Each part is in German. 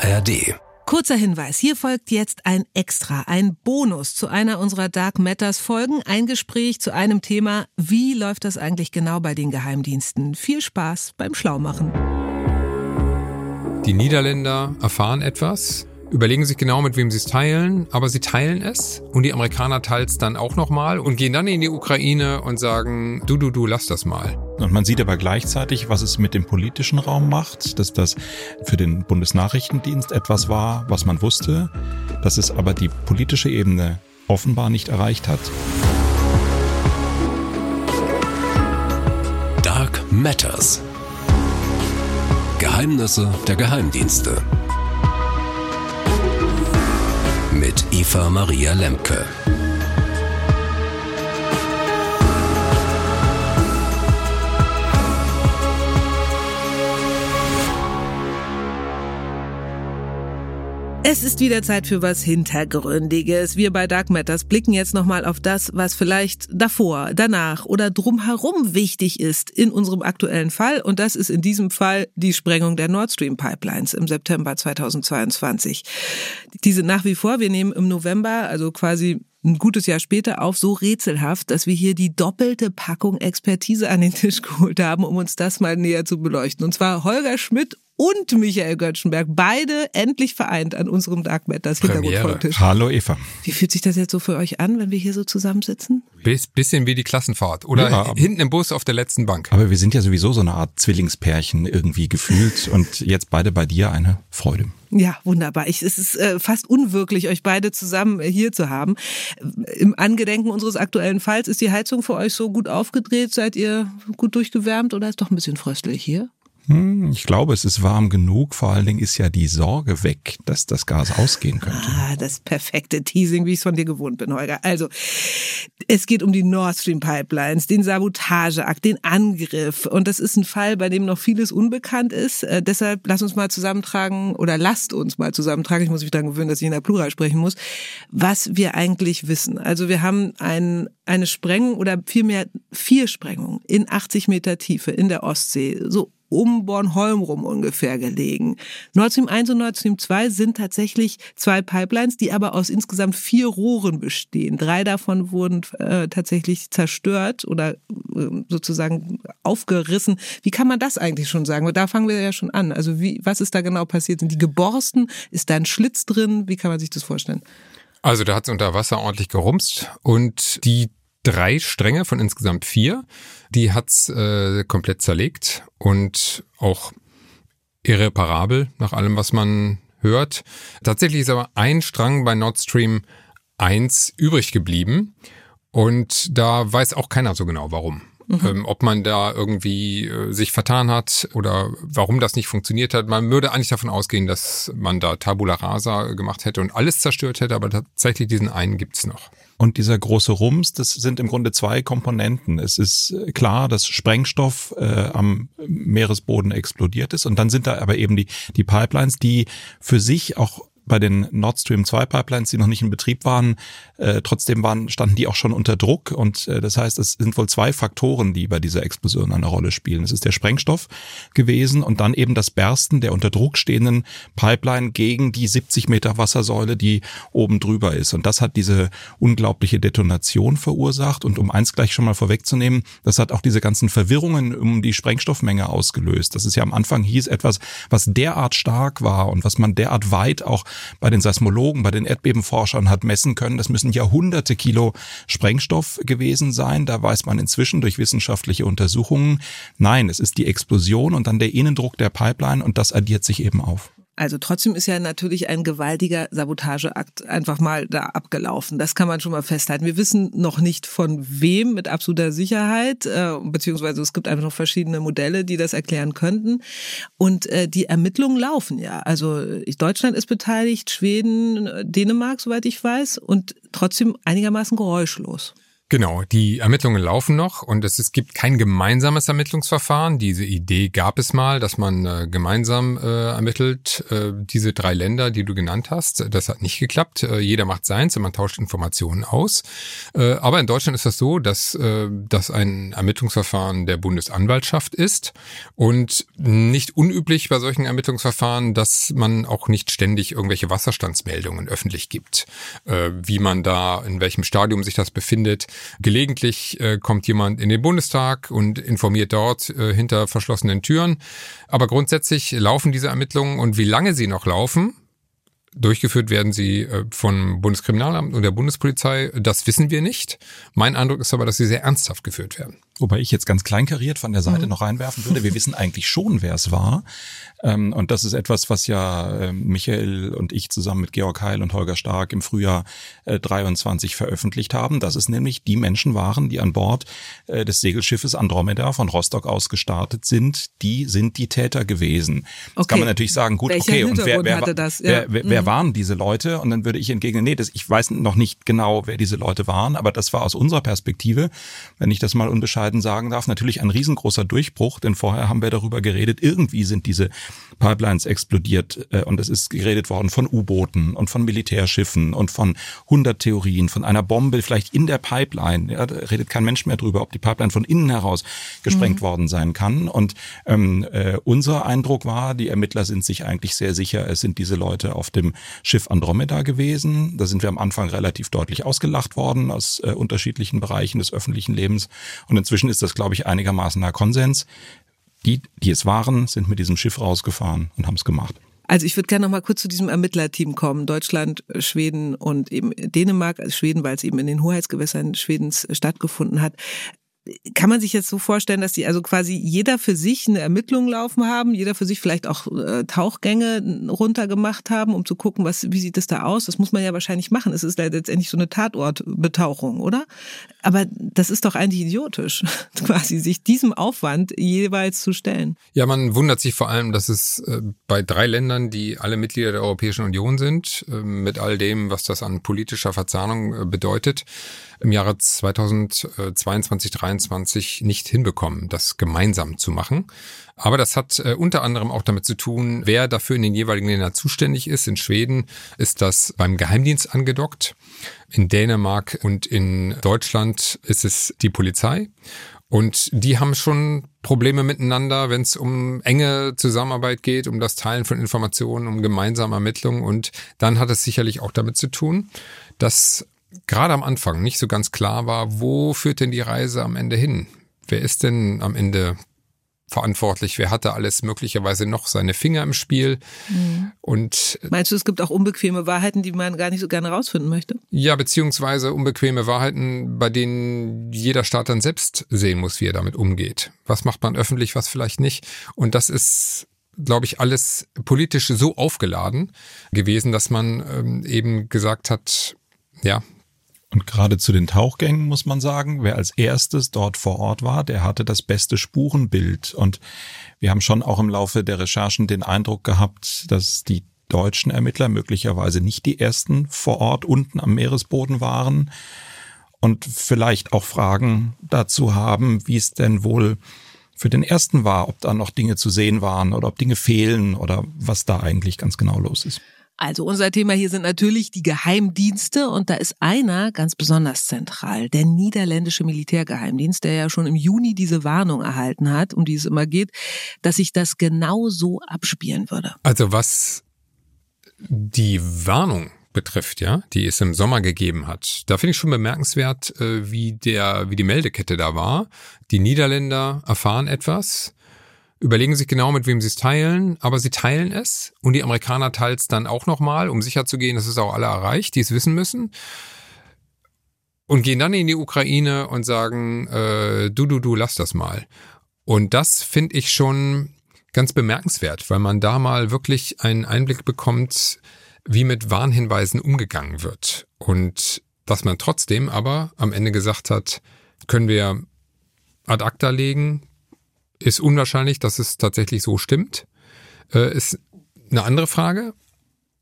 ARD. Kurzer Hinweis, hier folgt jetzt ein Extra, ein Bonus zu einer unserer Dark Matters Folgen, ein Gespräch zu einem Thema, wie läuft das eigentlich genau bei den Geheimdiensten? Viel Spaß beim Schlaumachen. Die Niederländer erfahren etwas, überlegen sich genau, mit wem sie es teilen, aber sie teilen es und die Amerikaner teilen es dann auch nochmal und gehen dann in die Ukraine und sagen, du, du, du, lass das mal. Und man sieht aber gleichzeitig, was es mit dem politischen Raum macht, dass das für den Bundesnachrichtendienst etwas war, was man wusste, dass es aber die politische Ebene offenbar nicht erreicht hat. Dark Matters. Geheimnisse der Geheimdienste. Mit Eva Maria Lemke. Es ist wieder Zeit für was Hintergründiges. Wir bei Dark Matters blicken jetzt nochmal auf das, was vielleicht davor, danach oder drumherum wichtig ist in unserem aktuellen Fall. Und das ist in diesem Fall die Sprengung der Nord Stream Pipelines im September 2022. Diese nach wie vor, wir nehmen im November, also quasi ein gutes Jahr später auf, so rätselhaft, dass wir hier die doppelte Packung Expertise an den Tisch geholt haben, um uns das mal näher zu beleuchten. Und zwar Holger Schmidt und Michael Göttschenberg, beide endlich vereint an unserem Dark Matters Hintergrundfolgtisch. Hallo Eva. Wie fühlt sich das jetzt so für euch an, wenn wir hier so zusammensitzen? Bis, bisschen wie die Klassenfahrt oder Ja, hinten im Bus auf der letzten Bank. Aber wir sind ja sowieso so eine Art Zwillingspärchen irgendwie gefühlt und jetzt beide bei dir eine Freude. Ja, wunderbar. Ich, es ist äh, fast unwirklich, euch beide zusammen äh, hier zu haben. Im Angedenken unseres aktuellen Falls, ist die Heizung für euch so gut aufgedreht? Seid ihr gut durchgewärmt oder ist doch ein bisschen fröstelig hier? Hm, Ich glaube, es ist warm genug. Vor allen Dingen ist ja die Sorge weg, dass das Gas ausgehen könnte. Ah, das perfekte Teasing, wie ich es von dir gewohnt bin, Holger. Also, es geht um die Nord Stream Pipelines, den Sabotageakt, den Angriff. Und das ist ein Fall, bei dem noch vieles unbekannt ist. Äh, deshalb lass uns mal zusammentragen oder lasst uns mal zusammentragen. Ich muss mich daran gewöhnen, dass ich in der Plural sprechen muss, was wir eigentlich wissen. Also wir haben ein, eine Sprengung oder vielmehr vier Sprengungen in 80 Meter Tiefe in der Ostsee. So um Bornholm rum ungefähr gelegen. Nord Stream 1 und Nord Stream 2 sind tatsächlich zwei Pipelines, die aber aus insgesamt vier Rohren bestehen. Drei davon wurden äh, tatsächlich zerstört oder äh, sozusagen aufgerissen. Wie kann man das eigentlich schon sagen? Da fangen wir ja schon an. Also wie, was ist da genau passiert? Sind die geborsten? Ist da ein Schlitz drin? Wie kann man sich das vorstellen? Also da hat es unter Wasser ordentlich gerumst und die drei Stränge von insgesamt vier, die hat's äh, komplett zerlegt und auch irreparabel nach allem, was man hört. Tatsächlich ist aber ein Strang bei Nord Stream 1 übrig geblieben und da weiß auch keiner so genau warum. Ähm, ob man da irgendwie äh, sich vertan hat oder warum das nicht funktioniert hat. Man würde eigentlich davon ausgehen, dass man da Tabula Rasa gemacht hätte und alles zerstört hätte, aber tatsächlich diesen einen gibt's noch. Und dieser große Rums, das sind im Grunde zwei Komponenten. Es ist äh, klar, dass Sprengstoff äh, am Meeresboden explodiert ist. Und dann sind da aber eben die, die Pipelines, die für sich auch bei den Nord Stream 2 Pipelines, die noch nicht in Betrieb waren, äh, trotzdem waren, standen die auch schon unter Druck. Und äh, das heißt, es sind wohl zwei Faktoren, die bei dieser Explosion eine Rolle spielen. Es ist der Sprengstoff gewesen und dann eben das Bersten der unter Druck stehenden Pipeline gegen die 70 Meter Wassersäule, die oben drüber ist. Und das hat diese unglaubliche Detonation verursacht. Und um eins gleich schon mal vorwegzunehmen, das hat auch diese ganzen Verwirrungen um die Sprengstoffmenge ausgelöst. Das ist ja am Anfang hieß etwas, was derart stark war und was man derart weit auch bei den Seismologen, bei den Erdbebenforschern hat messen können. Das müssen Jahrhunderte Kilo Sprengstoff gewesen sein. Da weiß man inzwischen durch wissenschaftliche Untersuchungen, nein, es ist die Explosion und dann der Innendruck der Pipeline und das addiert sich eben auf. Also trotzdem ist ja natürlich ein gewaltiger Sabotageakt einfach mal da abgelaufen. Das kann man schon mal festhalten. Wir wissen noch nicht von wem mit absoluter Sicherheit, äh, beziehungsweise es gibt einfach noch verschiedene Modelle, die das erklären könnten. Und äh, die Ermittlungen laufen ja. Also Deutschland ist beteiligt, Schweden, äh, Dänemark, soweit ich weiß, und trotzdem einigermaßen geräuschlos. Genau, die Ermittlungen laufen noch und es, es gibt kein gemeinsames Ermittlungsverfahren. Diese Idee gab es mal, dass man äh, gemeinsam äh, ermittelt, äh, diese drei Länder, die du genannt hast. Das hat nicht geklappt. Äh, jeder macht seins und man tauscht Informationen aus. Äh, aber in Deutschland ist das so, dass äh, das ein Ermittlungsverfahren der Bundesanwaltschaft ist und nicht unüblich bei solchen Ermittlungsverfahren, dass man auch nicht ständig irgendwelche Wasserstandsmeldungen öffentlich gibt, äh, wie man da, in welchem Stadium sich das befindet. Gelegentlich äh, kommt jemand in den Bundestag und informiert dort äh, hinter verschlossenen Türen. Aber grundsätzlich laufen diese Ermittlungen und wie lange sie noch laufen, Durchgeführt werden sie äh, vom Bundeskriminalamt und der Bundespolizei. Das wissen wir nicht. Mein Eindruck ist aber, dass sie sehr ernsthaft geführt werden. Wobei ich jetzt ganz kleinkariert von der Seite mhm. noch reinwerfen würde. Wir wissen eigentlich schon, wer es war. Ähm, und das ist etwas, was ja ähm, Michael und ich zusammen mit Georg Heil und Holger Stark im Frühjahr 23 äh, veröffentlicht haben, dass es nämlich die Menschen waren, die an Bord äh, des Segelschiffes Andromeda von Rostock aus gestartet sind. Die sind die Täter gewesen. Okay. Das kann man natürlich sagen, gut, Welcher okay, und wer, wer? Ja. wer, wer, wer mhm. waren diese Leute? Und dann würde ich entgegnen, nee, das, ich weiß noch nicht genau, wer diese Leute waren, aber das war aus unserer Perspektive, wenn ich das mal unbescheiden sagen darf, natürlich ein riesengroßer Durchbruch, denn vorher haben wir darüber geredet, irgendwie sind diese Pipelines explodiert äh, und es ist geredet worden von U-Booten und von Militärschiffen und von 100 Theorien, von einer Bombe vielleicht in der Pipeline. Ja, da redet kein Mensch mehr drüber, ob die Pipeline von innen heraus gesprengt mhm. worden sein kann. Und ähm, äh, unser Eindruck war, die Ermittler sind sich eigentlich sehr sicher, es sind diese Leute auf dem Schiff Andromeda gewesen. Da sind wir am Anfang relativ deutlich ausgelacht worden aus äh, unterschiedlichen Bereichen des öffentlichen Lebens. Und inzwischen ist das, glaube ich, einigermaßen ein Konsens. Die, die es waren, sind mit diesem Schiff rausgefahren und haben es gemacht. Also ich würde gerne noch mal kurz zu diesem Ermittlerteam kommen. Deutschland, Schweden und eben Dänemark, also Schweden, weil es eben in den Hoheitsgewässern Schwedens stattgefunden hat kann man sich jetzt so vorstellen, dass die also quasi jeder für sich eine Ermittlung laufen haben, jeder für sich vielleicht auch äh, Tauchgänge runtergemacht haben, um zu gucken, was, wie sieht das da aus? Das muss man ja wahrscheinlich machen. Es ist letztendlich so eine Tatortbetauchung, oder? Aber das ist doch eigentlich idiotisch, quasi sich diesem Aufwand jeweils zu stellen. Ja, man wundert sich vor allem, dass es äh, bei drei Ländern, die alle Mitglieder der Europäischen Union sind, äh, mit all dem, was das an politischer Verzahnung äh, bedeutet, im Jahre 2022, 2023 nicht hinbekommen, das gemeinsam zu machen. Aber das hat äh, unter anderem auch damit zu tun, wer dafür in den jeweiligen Ländern zuständig ist. In Schweden ist das beim Geheimdienst angedockt. In Dänemark und in Deutschland ist es die Polizei. Und die haben schon Probleme miteinander, wenn es um enge Zusammenarbeit geht, um das Teilen von Informationen, um gemeinsame Ermittlungen. Und dann hat es sicherlich auch damit zu tun, dass gerade am Anfang nicht so ganz klar war, wo führt denn die Reise am Ende hin? Wer ist denn am Ende verantwortlich? Wer hatte alles möglicherweise noch seine Finger im Spiel? Mhm. Und meinst du, es gibt auch unbequeme Wahrheiten, die man gar nicht so gerne rausfinden möchte? Ja, beziehungsweise unbequeme Wahrheiten, bei denen jeder Staat dann selbst sehen muss, wie er damit umgeht. Was macht man öffentlich, was vielleicht nicht? Und das ist glaube ich, alles politisch so aufgeladen gewesen, dass man ähm, eben gesagt hat, ja, und gerade zu den Tauchgängen muss man sagen, wer als erstes dort vor Ort war, der hatte das beste Spurenbild. Und wir haben schon auch im Laufe der Recherchen den Eindruck gehabt, dass die deutschen Ermittler möglicherweise nicht die ersten vor Ort unten am Meeresboden waren und vielleicht auch Fragen dazu haben, wie es denn wohl für den ersten war, ob da noch Dinge zu sehen waren oder ob Dinge fehlen oder was da eigentlich ganz genau los ist. Also unser Thema hier sind natürlich die Geheimdienste und da ist einer ganz besonders zentral, der niederländische Militärgeheimdienst, der ja schon im Juni diese Warnung erhalten hat, um die es immer geht, dass sich das genau so abspielen würde. Also was die Warnung betrifft, ja, die es im Sommer gegeben hat. Da finde ich schon bemerkenswert, äh, wie der, wie die Meldekette da war. Die Niederländer erfahren etwas, überlegen sich genau, mit wem sie es teilen, aber sie teilen es und die Amerikaner teilen es dann auch nochmal, um sicherzugehen, dass es auch alle erreicht, die es wissen müssen. Und gehen dann in die Ukraine und sagen, äh, du, du, du, lass das mal. Und das finde ich schon ganz bemerkenswert, weil man da mal wirklich einen Einblick bekommt, wie mit Warnhinweisen umgegangen wird. Und dass man trotzdem aber am Ende gesagt hat, können wir ad acta legen, ist unwahrscheinlich, dass es tatsächlich so stimmt. Äh, ist eine andere Frage.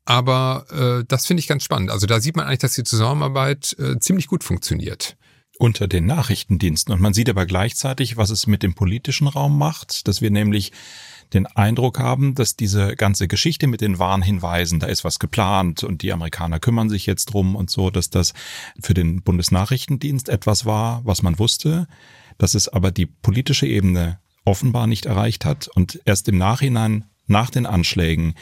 Aber äh, das finde ich ganz spannend. Also da sieht man eigentlich, dass die Zusammenarbeit äh, ziemlich gut funktioniert. unter den Nachrichtendiensten. Und man sieht aber gleichzeitig, was es mit dem politischen Raum macht, dass wir nämlich den Eindruck haben, dass diese ganze Geschichte mit den Warnhinweisen, da ist was geplant und die Amerikaner kümmern sich jetzt drum und so, dass das für den Bundesnachrichtendienst etwas war, was man wusste, dass es aber die politische Ebene offenbar nicht erreicht hat und erst im Nachhinein nach den Anschlägen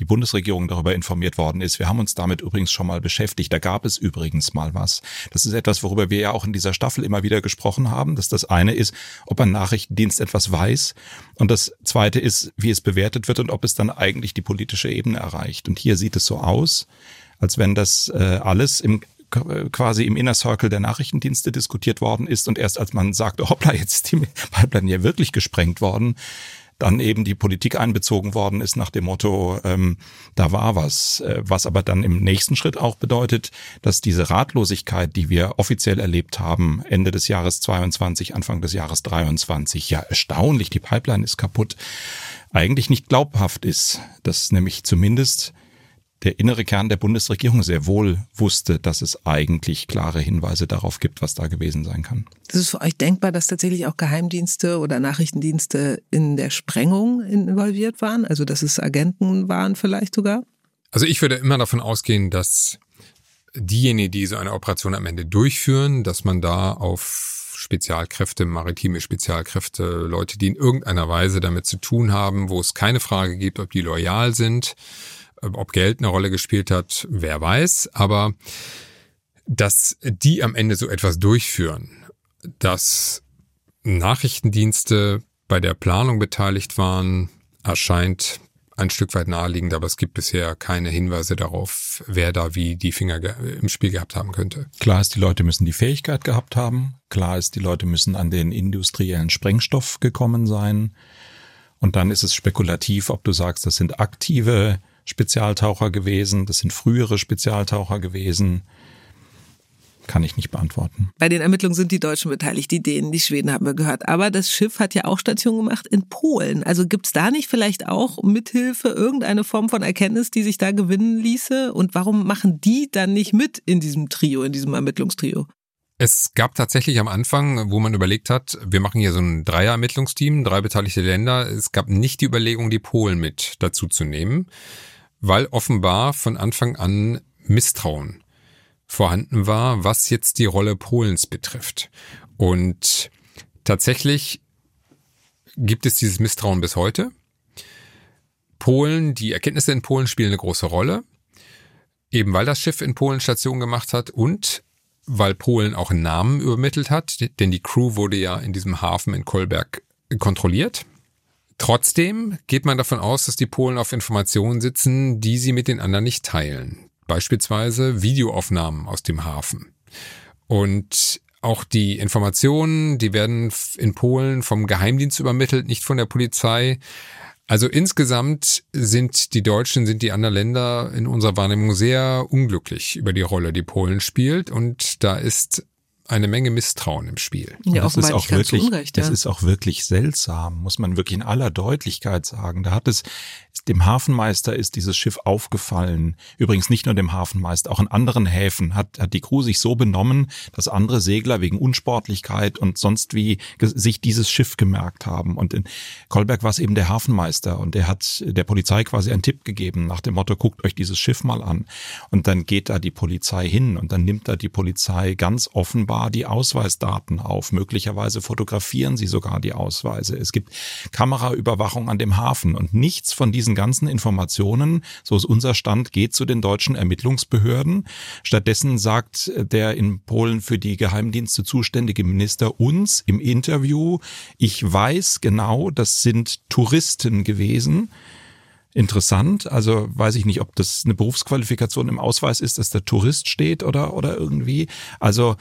die Bundesregierung darüber informiert worden ist. Wir haben uns damit übrigens schon mal beschäftigt. Da gab es übrigens mal was. Das ist etwas, worüber wir ja auch in dieser Staffel immer wieder gesprochen haben, dass das eine ist, ob ein Nachrichtendienst etwas weiß und das zweite ist, wie es bewertet wird und ob es dann eigentlich die politische Ebene erreicht. Und hier sieht es so aus, als wenn das äh, alles im quasi im Inner Circle der Nachrichtendienste diskutiert worden ist und erst als man sagte, hoppla, jetzt ist die Pipeline ja wirklich gesprengt worden, dann eben die Politik einbezogen worden ist nach dem Motto, ähm, da war was. Äh, was aber dann im nächsten Schritt auch bedeutet, dass diese Ratlosigkeit, die wir offiziell erlebt haben, Ende des Jahres 22, Anfang des Jahres 23, ja erstaunlich, die Pipeline ist kaputt, eigentlich nicht glaubhaft ist. Dass nämlich zumindest der innere Kern der Bundesregierung sehr wohl wusste, dass es eigentlich klare Hinweise darauf gibt, was da gewesen sein kann. Ist es für euch denkbar, dass tatsächlich auch Geheimdienste oder Nachrichtendienste in der Sprengung involviert waren? Also dass es Agenten waren vielleicht sogar? Also ich würde immer davon ausgehen, dass diejenigen, die so eine Operation am Ende durchführen, dass man da auf Spezialkräfte, maritime Spezialkräfte, Leute, die in irgendeiner Weise damit zu tun haben, wo es keine Frage gibt, ob die loyal sind, ob Geld eine Rolle gespielt hat, wer weiß. Aber dass die am Ende so etwas durchführen, dass Nachrichtendienste bei der Planung beteiligt waren, erscheint ein Stück weit naheliegend, aber es gibt bisher keine Hinweise darauf, wer da wie die Finger im Spiel gehabt haben könnte. Klar ist, die Leute müssen die Fähigkeit gehabt haben. Klar ist, die Leute müssen an den industriellen Sprengstoff gekommen sein. Und dann ist es spekulativ, ob du sagst, das sind aktive Spezialtaucher gewesen, das sind frühere Spezialtaucher gewesen. Kann ich nicht beantworten. Bei den Ermittlungen sind die Deutschen beteiligt, die Dänen, die Schweden haben wir gehört. Aber das Schiff hat ja auch Station gemacht in Polen. Also gibt es da nicht vielleicht auch mithilfe irgendeine Form von Erkenntnis, die sich da gewinnen ließe? Und warum machen die dann nicht mit in diesem Trio, in diesem Ermittlungstrio? Es gab tatsächlich am Anfang, wo man überlegt hat, wir machen hier so ein Dreier-Ermittlungsteam, drei beteiligte Länder. Es gab nicht die Überlegung, die Polen mit dazu zu nehmen weil offenbar von Anfang an Misstrauen vorhanden war, was jetzt die Rolle Polens betrifft. Und tatsächlich gibt es dieses Misstrauen bis heute. Polen, die Erkenntnisse in Polen spielen eine große Rolle, eben weil das Schiff in Polen Station gemacht hat und weil Polen auch einen Namen übermittelt hat, denn die Crew wurde ja in diesem Hafen in Kolberg kontrolliert. Trotzdem geht man davon aus, dass die Polen auf Informationen sitzen, die sie mit den anderen nicht teilen. Beispielsweise Videoaufnahmen aus dem Hafen. Und auch die Informationen, die werden in Polen vom Geheimdienst übermittelt, nicht von der Polizei. Also insgesamt sind die Deutschen, sind die anderen Länder in unserer Wahrnehmung sehr unglücklich über die Rolle, die Polen spielt. Und da ist eine Menge Misstrauen im Spiel. Ja, das ist auch wirklich, Unrecht, ja. das ist auch wirklich seltsam, muss man wirklich in aller Deutlichkeit sagen. Da hat es dem Hafenmeister ist dieses Schiff aufgefallen. Übrigens nicht nur dem Hafenmeister, auch in anderen Häfen hat, hat die Crew sich so benommen, dass andere Segler wegen Unsportlichkeit und sonst wie sich dieses Schiff gemerkt haben. Und in Kolberg war es eben der Hafenmeister und der hat der Polizei quasi einen Tipp gegeben nach dem Motto, guckt euch dieses Schiff mal an. Und dann geht da die Polizei hin und dann nimmt da die Polizei ganz offenbar die Ausweisdaten auf. Möglicherweise fotografieren sie sogar die Ausweise. Es gibt Kameraüberwachung an dem Hafen und nichts von diesen ganzen Informationen, so ist unser Stand, geht zu den deutschen Ermittlungsbehörden. Stattdessen sagt der in Polen für die Geheimdienste zuständige Minister uns im Interview, ich weiß genau, das sind Touristen gewesen interessant. Also weiß ich nicht, ob das eine Berufsqualifikation im Ausweis ist, dass der Tourist steht oder, oder irgendwie. Also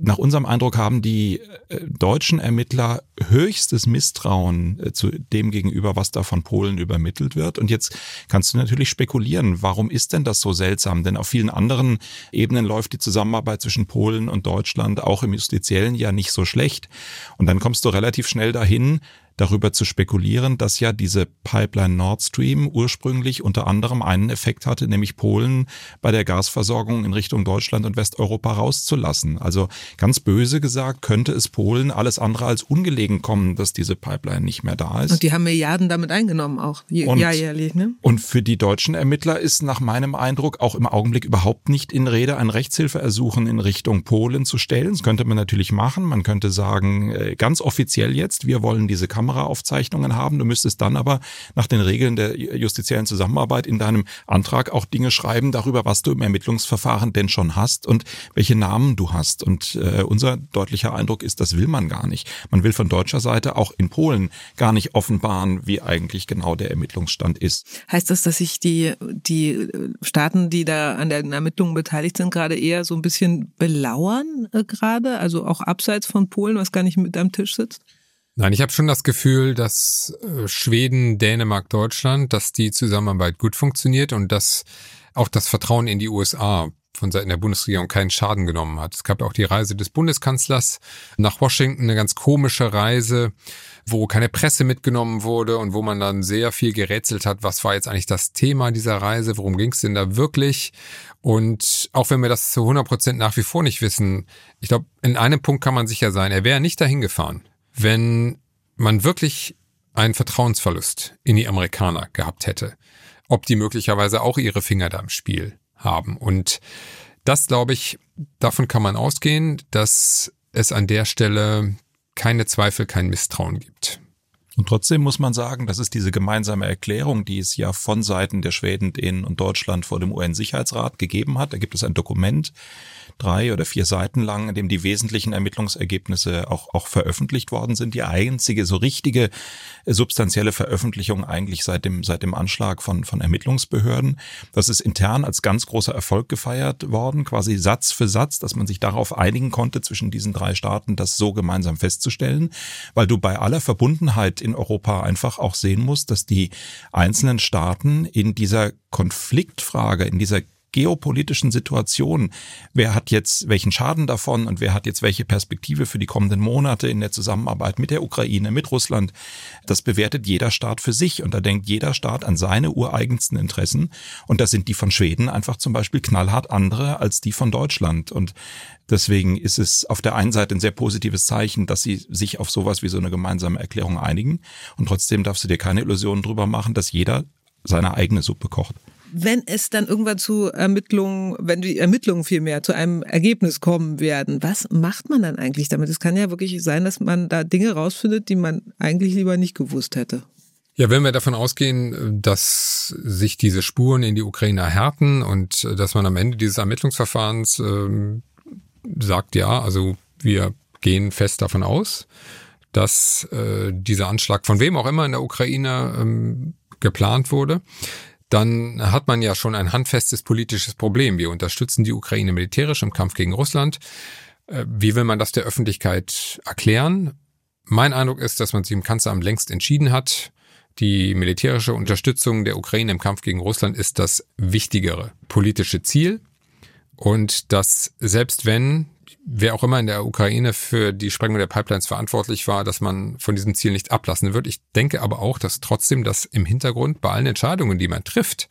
nach unserem Eindruck haben die äh, deutschen Ermittler höchstes Misstrauen äh, zu dem gegenüber, was da von Polen übermittelt wird. Und jetzt kannst du natürlich spekulieren, warum ist denn das so seltsam? Denn auf vielen anderen Ebenen läuft die Zusammenarbeit zwischen Polen und Deutschland auch im Justiziellen ja nicht so schlecht. Und dann kommst du relativ schnell dahin, darüber zu spekulieren, dass ja diese Pipeline Nord Stream ursprünglich unter anderem einen Effekt hatte, nämlich Polen bei der Gasversorgung in Richtung Deutschland und Westeuropa rauszulassen. Also ganz böse gesagt, könnte es Polen alles andere als ungelegen kommen, dass diese Pipeline nicht mehr da ist. Und die haben Milliarden damit eingenommen auch, und, jährlich. Ne? Und für die deutschen Ermittler ist nach meinem Eindruck auch im Augenblick überhaupt nicht in Rede, ein Rechtshilfeersuchen in Richtung Polen zu stellen. Das könnte man natürlich machen. Man könnte sagen, äh, ganz offiziell jetzt, wir wollen diese Kameraaufzeichnungen haben. Du müsstest dann aber nach den Regeln der justiziellen Zusammenarbeit in deinem Antrag auch Dinge schreiben darüber, was du im Ermittlungsverfahren denn schon hast und welche Namen du hast. Und äh, unser deutlicher Eindruck ist, das will man gar nicht. Man will von deutscher Seite auch in Polen gar nicht offenbaren, wie eigentlich genau der Ermittlungsstand ist. Heißt das, dass sich die, die Staaten, die da an den Ermittlungen beteiligt sind, gerade eher so ein bisschen belauern äh, gerade? Also auch abseits von Polen, was gar nicht mit am Tisch sitzt? Nein, ich habe schon das Gefühl, dass äh, Schweden, Dänemark, Deutschland, dass die Zusammenarbeit gut funktioniert und dass auch das Vertrauen in die USA von Seiten der Bundesregierung keinen Schaden genommen hat. Es gab auch die Reise des Bundeskanzlers nach Washington, eine ganz komische Reise, wo keine Presse mitgenommen wurde und wo man dann sehr viel gerätselt hat, was war jetzt eigentlich das Thema dieser Reise, worum ging es denn da wirklich? Und auch wenn wir das zu 100 Prozent nach wie vor nicht wissen, ich glaube, in einem Punkt kann man sicher sein, er wäre nicht dahin gefahren, wenn man wirklich einen Vertrauensverlust in die Amerikaner gehabt hätte. Ob die möglicherweise auch ihre Finger da im Spiel haben. Und das, glaube ich, davon kann man ausgehen, dass es an der Stelle keine Zweifel, kein Misstrauen gibt. Und trotzdem muss man sagen, dass es diese gemeinsame Erklärung, die es ja von Seiten der Schweden, Dänen und Deutschland vor dem UN-Sicherheitsrat gegeben hat. Da gibt es ein Dokument, drei oder vier Seiten lang, in dem die wesentlichen Ermittlungsergebnisse auch, auch veröffentlicht worden sind. Die einzige so richtige äh, substanzielle Veröffentlichung eigentlich seit dem, seit dem Anschlag von, von Ermittlungsbehörden. Das ist intern als ganz großer Erfolg gefeiert worden, quasi Satz für Satz, dass man sich darauf einigen konnte, zwischen diesen drei Staaten das so gemeinsam festzustellen, weil du bei aller Verbundenheit in Europa einfach auch sehen musst, dass die einzelnen Staaten in dieser Konfliktfrage, in dieser geopolitischen Situation, wer hat jetzt welchen Schaden davon und wer hat jetzt welche Perspektive für die kommenden Monate in der Zusammenarbeit mit der Ukraine, mit Russland, das bewertet jeder Staat für sich und da denkt jeder Staat an seine ureigensten Interessen und da sind die von Schweden einfach zum Beispiel knallhart andere als die von Deutschland und Deswegen ist es auf der einen Seite ein sehr positives Zeichen, dass sie sich auf sowas wie so eine gemeinsame Erklärung einigen. Und trotzdem darfst du dir keine Illusionen drüber machen, dass jeder seine eigene Suppe kocht wenn es dann irgendwann zu Ermittlungen, wenn die Ermittlungen vielmehr zu einem Ergebnis kommen werden, was macht man dann eigentlich damit? Es kann ja wirklich sein, dass man da Dinge rausfindet, die man eigentlich lieber nicht gewusst hätte. Ja, wenn wir davon ausgehen, dass sich diese Spuren in die Ukraine erhärten und dass man am Ende dieses Ermittlungsverfahrens ähm, sagt, ja, also wir gehen fest davon aus, dass äh, dieser Anschlag von wem auch immer in der Ukraine ähm, geplant wurde, dann hat man ja schon ein handfestes politisches Problem. Wir unterstützen die Ukraine militärisch im Kampf gegen Russland. Äh, wie will man das der Öffentlichkeit erklären? Mein Eindruck ist, dass man sich im Kanzleramt längst entschieden hat. Die militärische Unterstützung der Ukraine im Kampf gegen Russland ist das wichtigere politische Ziel. Und dass selbst wenn wer auch immer in der Ukraine für die Sprengung der Pipelines verantwortlich war, dass man von diesem Ziel nicht ablassen wird. Ich denke aber auch, dass trotzdem das im Hintergrund bei allen Entscheidungen, die man trifft,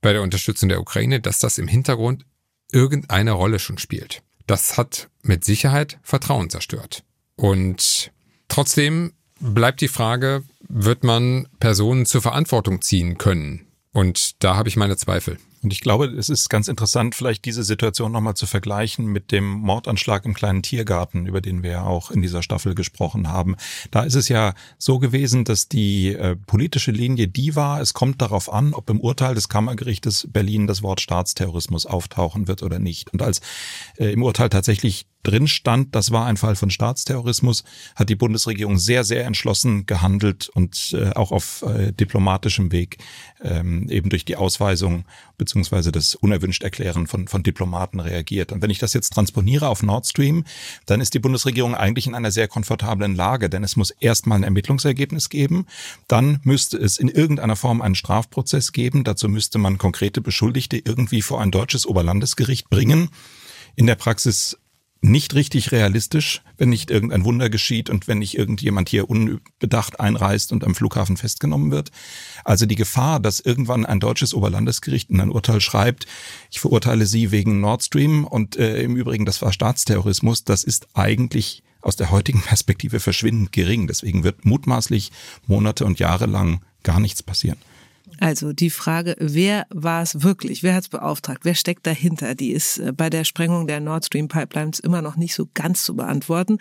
bei der Unterstützung der Ukraine, dass das im Hintergrund irgendeine Rolle schon spielt. Das hat mit Sicherheit Vertrauen zerstört. Und trotzdem bleibt die Frage, wird man Personen zur Verantwortung ziehen können? Und da habe ich meine Zweifel. Und ich glaube, es ist ganz interessant, vielleicht diese Situation nochmal zu vergleichen mit dem Mordanschlag im kleinen Tiergarten, über den wir ja auch in dieser Staffel gesprochen haben. Da ist es ja so gewesen, dass die äh, politische Linie die war, es kommt darauf an, ob im Urteil des Kammergerichtes Berlin das Wort Staatsterrorismus auftauchen wird oder nicht. Und als äh, im Urteil tatsächlich drin stand, das war ein Fall von Staatsterrorismus, hat die Bundesregierung sehr, sehr entschlossen gehandelt und äh, auch auf äh, diplomatischem Weg ähm, eben durch die Ausweisung beziehungsweise das unerwünscht Erklären von, von Diplomaten reagiert. Und wenn ich das jetzt transponiere auf Nord Stream, dann ist die Bundesregierung eigentlich in einer sehr komfortablen Lage, denn es muss erstmal ein Ermittlungsergebnis geben, dann müsste es in irgendeiner Form einen Strafprozess geben, dazu müsste man konkrete Beschuldigte irgendwie vor ein deutsches Oberlandesgericht bringen. In der Praxis nicht richtig realistisch, wenn nicht irgendein Wunder geschieht und wenn nicht irgendjemand hier unbedacht einreist und am Flughafen festgenommen wird. Also die Gefahr, dass irgendwann ein deutsches Oberlandesgericht in ein Urteil schreibt, ich verurteile Sie wegen Nord Stream und äh, im Übrigen, das war Staatsterrorismus, das ist eigentlich aus der heutigen Perspektive verschwindend gering. Deswegen wird mutmaßlich Monate und Jahre lang gar nichts passieren. Also die Frage, wer war es wirklich? Wer hat es beauftragt? Wer steckt dahinter? Die ist äh, bei der Sprengung der Nord Stream Pipelines immer noch nicht so ganz zu beantworten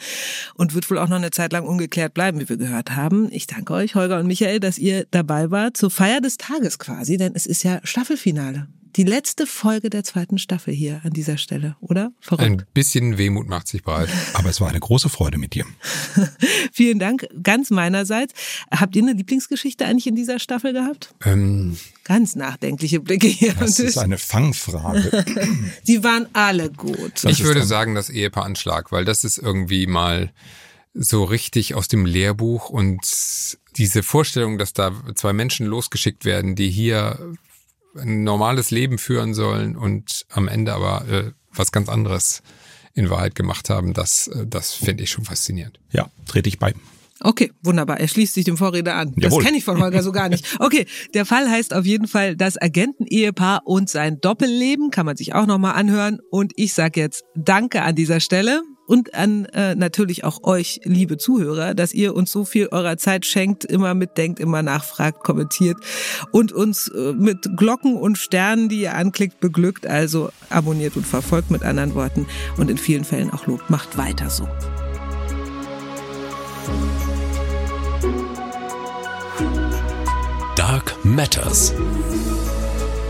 und wird wohl auch noch eine Zeit lang ungeklärt bleiben, wie wir gehört haben. Ich danke euch, Holger und Michael, dass ihr dabei wart zur Feier des Tages quasi, denn es ist ja Staffelfinale die letzte Folge der zweiten Staffel hier an dieser Stelle, oder? Verrückt. Ein bisschen Wehmut macht sich breit. Aber es war eine große Freude mit dir. Vielen Dank, ganz meinerseits. Habt ihr eine Lieblingsgeschichte eigentlich in dieser Staffel gehabt? Ähm, ganz nachdenkliche Blicke hier. Das ist eine Fangfrage. Sie waren alle gut. Das ich würde sagen, das Ehepaaranschlag, weil das ist irgendwie mal so richtig aus dem Lehrbuch und diese Vorstellung, dass da zwei Menschen losgeschickt werden, die hier ein normales Leben führen sollen und am Ende aber äh, was ganz anderes in Wahrheit gemacht haben, das, äh, das finde ich schon faszinierend. Ja, trete ich bei. Okay, wunderbar. Er schließt sich dem Vorredner an. Das kenne ich von Holger so gar nicht. Okay, der Fall heißt auf jeden Fall das Agenten-Ehepaar und sein Doppelleben. Kann man sich auch nochmal anhören. Und ich sage jetzt Danke an dieser Stelle und an äh, natürlich auch euch, liebe Zuhörer, dass ihr uns so viel eurer Zeit schenkt, immer mitdenkt, immer nachfragt, kommentiert und uns äh, mit Glocken und Sternen, die ihr anklickt, beglückt. Also abonniert und verfolgt mit anderen Worten und in vielen Fällen auch lobt. Macht weiter so. Dark Matters.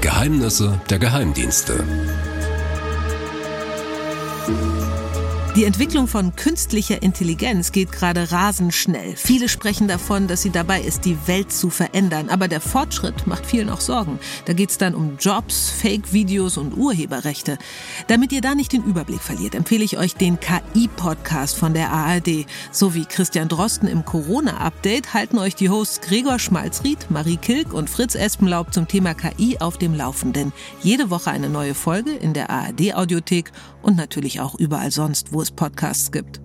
Geheimnisse der Geheimdienste. Die Entwicklung von künstlicher Intelligenz geht gerade rasend schnell. Viele sprechen davon, dass sie dabei ist, die Welt zu verändern. Aber der Fortschritt macht vielen auch Sorgen. Da geht es dann um Jobs, Fake-Videos und Urheberrechte. Damit ihr da nicht den Überblick verliert, empfehle ich euch den KI-Podcast von der ARD. So wie Christian Drosten im Corona-Update halten euch die Hosts Gregor Schmalzried, Marie Kilk und Fritz Espenlaub zum Thema KI auf dem Laufenden. Jede Woche eine neue Folge in der ARD-Audiothek und natürlich auch überall sonst, wo Podcasts gibt.